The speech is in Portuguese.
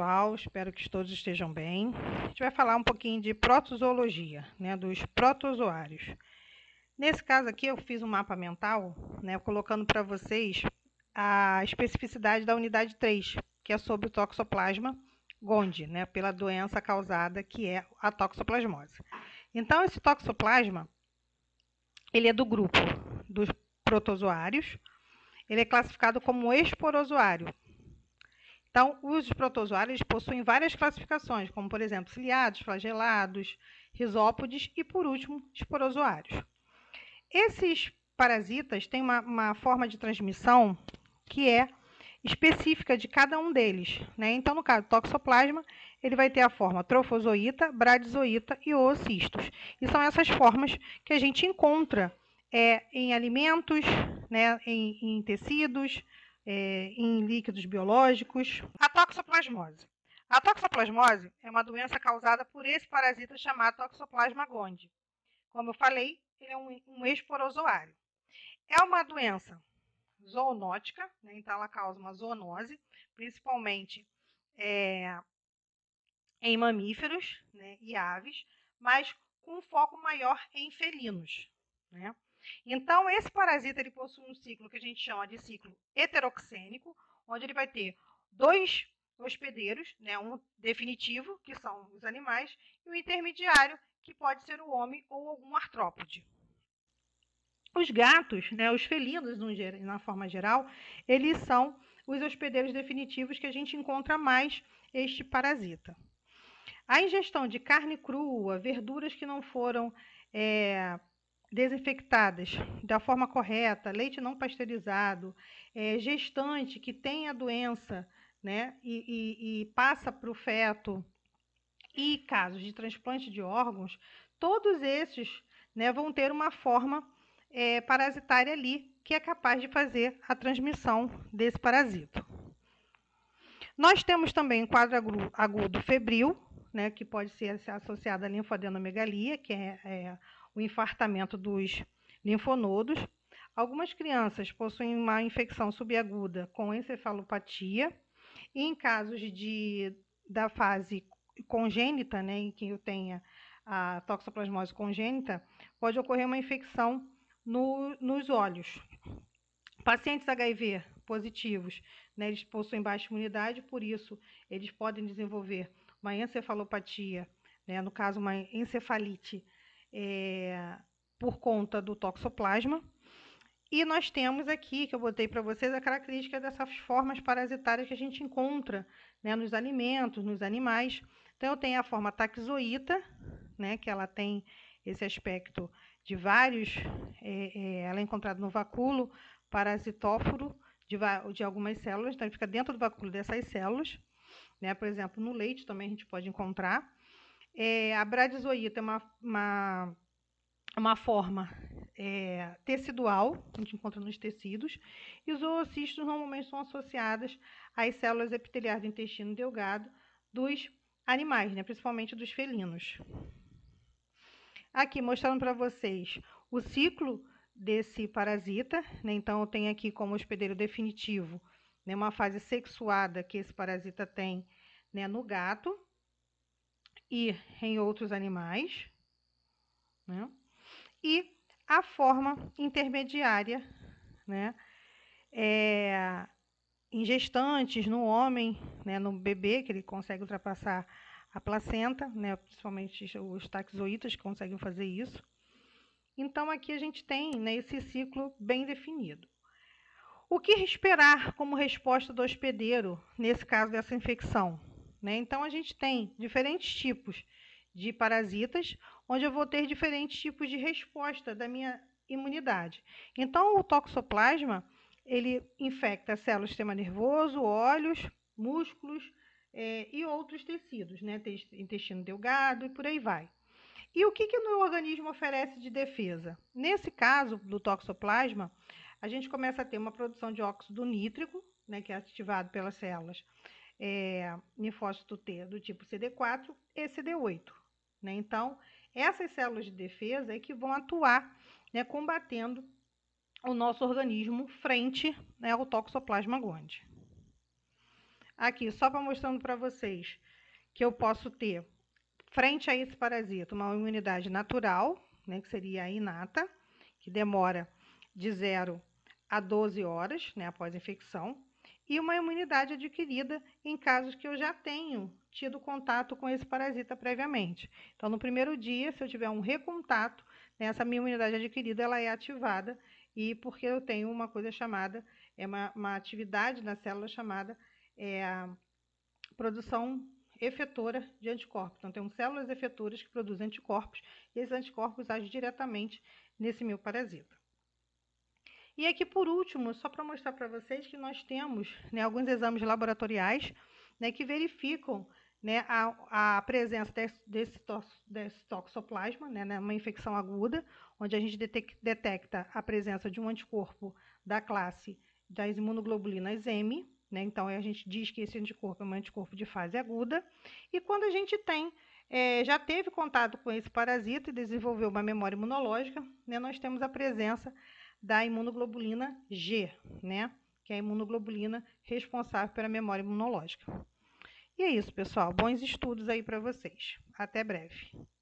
pessoal, espero que todos estejam bem. A gente vai falar um pouquinho de protozoologia, né, dos protozoários. Nesse caso aqui, eu fiz um mapa mental, né, colocando para vocês a especificidade da unidade 3, que é sobre o toxoplasma gondii, né, pela doença causada que é a toxoplasmose. Então, esse toxoplasma, ele é do grupo dos protozoários, ele é classificado como esporozoário, então, os protozoários possuem várias classificações, como, por exemplo, ciliados, flagelados, risópodes e, por último, esporozoários. Esses parasitas têm uma, uma forma de transmissão que é específica de cada um deles. Né? Então, no caso do toxoplasma, ele vai ter a forma trofozoíta, bradizoíta e oocistos. E são essas formas que a gente encontra é, em alimentos, né, em, em tecidos, é, em líquidos biológicos. A toxoplasmose. A toxoplasmose é uma doença causada por esse parasita chamado Toxoplasma gondii. Como eu falei, ele é um, um esporozoário. É uma doença zoonótica, né? então ela causa uma zoonose, principalmente é, em mamíferos né? e aves, mas com foco maior em felinos. Né? Então, esse parasita ele possui um ciclo que a gente chama de ciclo heteroxênico, onde ele vai ter dois hospedeiros, né, um definitivo, que são os animais, e o intermediário, que pode ser o homem ou algum artrópode. Os gatos, né, os felinos, na forma geral, eles são os hospedeiros definitivos que a gente encontra mais este parasita. A ingestão de carne crua, verduras que não foram é, desinfectadas da forma correta, leite não pasteurizado, é, gestante que tem a doença né, e, e, e passa para o feto, e casos de transplante de órgãos, todos esses né, vão ter uma forma é, parasitária ali que é capaz de fazer a transmissão desse parasito. Nós temos também quadro agudo febril, né, que pode ser associado à linfadenomegalia, que é, é o infartamento dos linfonodos. Algumas crianças possuem uma infecção subaguda com encefalopatia, e em casos de, da fase congênita, né, em que eu tenha a toxoplasmose congênita, pode ocorrer uma infecção no, nos olhos. Pacientes HIV positivos, né, eles possuem baixa imunidade, por isso eles podem desenvolver uma encefalopatia, né, no caso uma encefalite é, por conta do toxoplasma. E nós temos aqui, que eu botei para vocês, a característica dessas formas parasitárias que a gente encontra né, nos alimentos, nos animais. Então, eu tenho a forma taxoíta, né, que ela tem esse aspecto de vários, é, é, ela é encontrada no vacúolo parasitóforo de, de algumas células, então ele fica dentro do vacúolo dessas células. Né? Por exemplo, no leite também a gente pode encontrar. É, a bradizoíta é uma, uma, uma forma é, tecidual, que a gente encontra nos tecidos, e os oocistos normalmente são associadas às células epiteliais do intestino delgado dos animais, né, principalmente dos felinos. Aqui, mostrando para vocês o ciclo desse parasita, né, então eu tenho aqui como hospedeiro definitivo né, uma fase sexuada que esse parasita tem né, no gato, e em outros animais, né? e a forma intermediária, né? É, em gestantes, no homem, né? no bebê, que ele consegue ultrapassar a placenta, né? principalmente os taxoítas que conseguem fazer isso. Então, aqui a gente tem né, esse ciclo bem definido. O que esperar como resposta do hospedeiro nesse caso dessa infecção? Né? Então, a gente tem diferentes tipos de parasitas, onde eu vou ter diferentes tipos de resposta da minha imunidade. Então, o toxoplasma, ele infecta células do sistema nervoso, olhos, músculos é, e outros tecidos, né? intestino delgado e por aí vai. E o que, que o organismo oferece de defesa? Nesse caso do toxoplasma, a gente começa a ter uma produção de óxido nítrico, né, que é ativado pelas células é, linfócito T do tipo CD4 e CD8. Né? Então, essas células de defesa é que vão atuar né, combatendo o nosso organismo frente né, ao toxoplasma gondii. aqui só para mostrando para vocês que eu posso ter frente a esse parasita uma imunidade natural, né, que seria a inata, que demora de 0 a 12 horas, né, após a infecção, e uma imunidade adquirida em casos que eu já tenho tido contato com esse parasita previamente. Então, no primeiro dia, se eu tiver um recontato, né, essa minha imunidade adquirida ela é ativada e porque eu tenho uma coisa chamada, é uma, uma atividade na célula chamada é, produção efetora de anticorpos. Então, temos células efetoras que produzem anticorpos e esses anticorpos agem diretamente nesse meu parasita. E aqui, por último, só para mostrar para vocês que nós temos né, alguns exames laboratoriais né, que verificam né, a, a, presença desse, desse, desse toxoplasma, né, né, uma infecção aguda, onde a gente detecta a presença de um anticorpo da classe das imunoglobulinas M, né, então a gente diz que esse anticorpo é um anticorpo de fase aguda, e quando a gente tem, é, já teve contato com esse parasita e desenvolveu uma memória imunológica, né, nós temos a presença da imunoglobulina G, né? Que é a imunoglobulina responsável pela memória imunológica. E é isso, pessoal. Bons estudos aí para vocês. Até breve.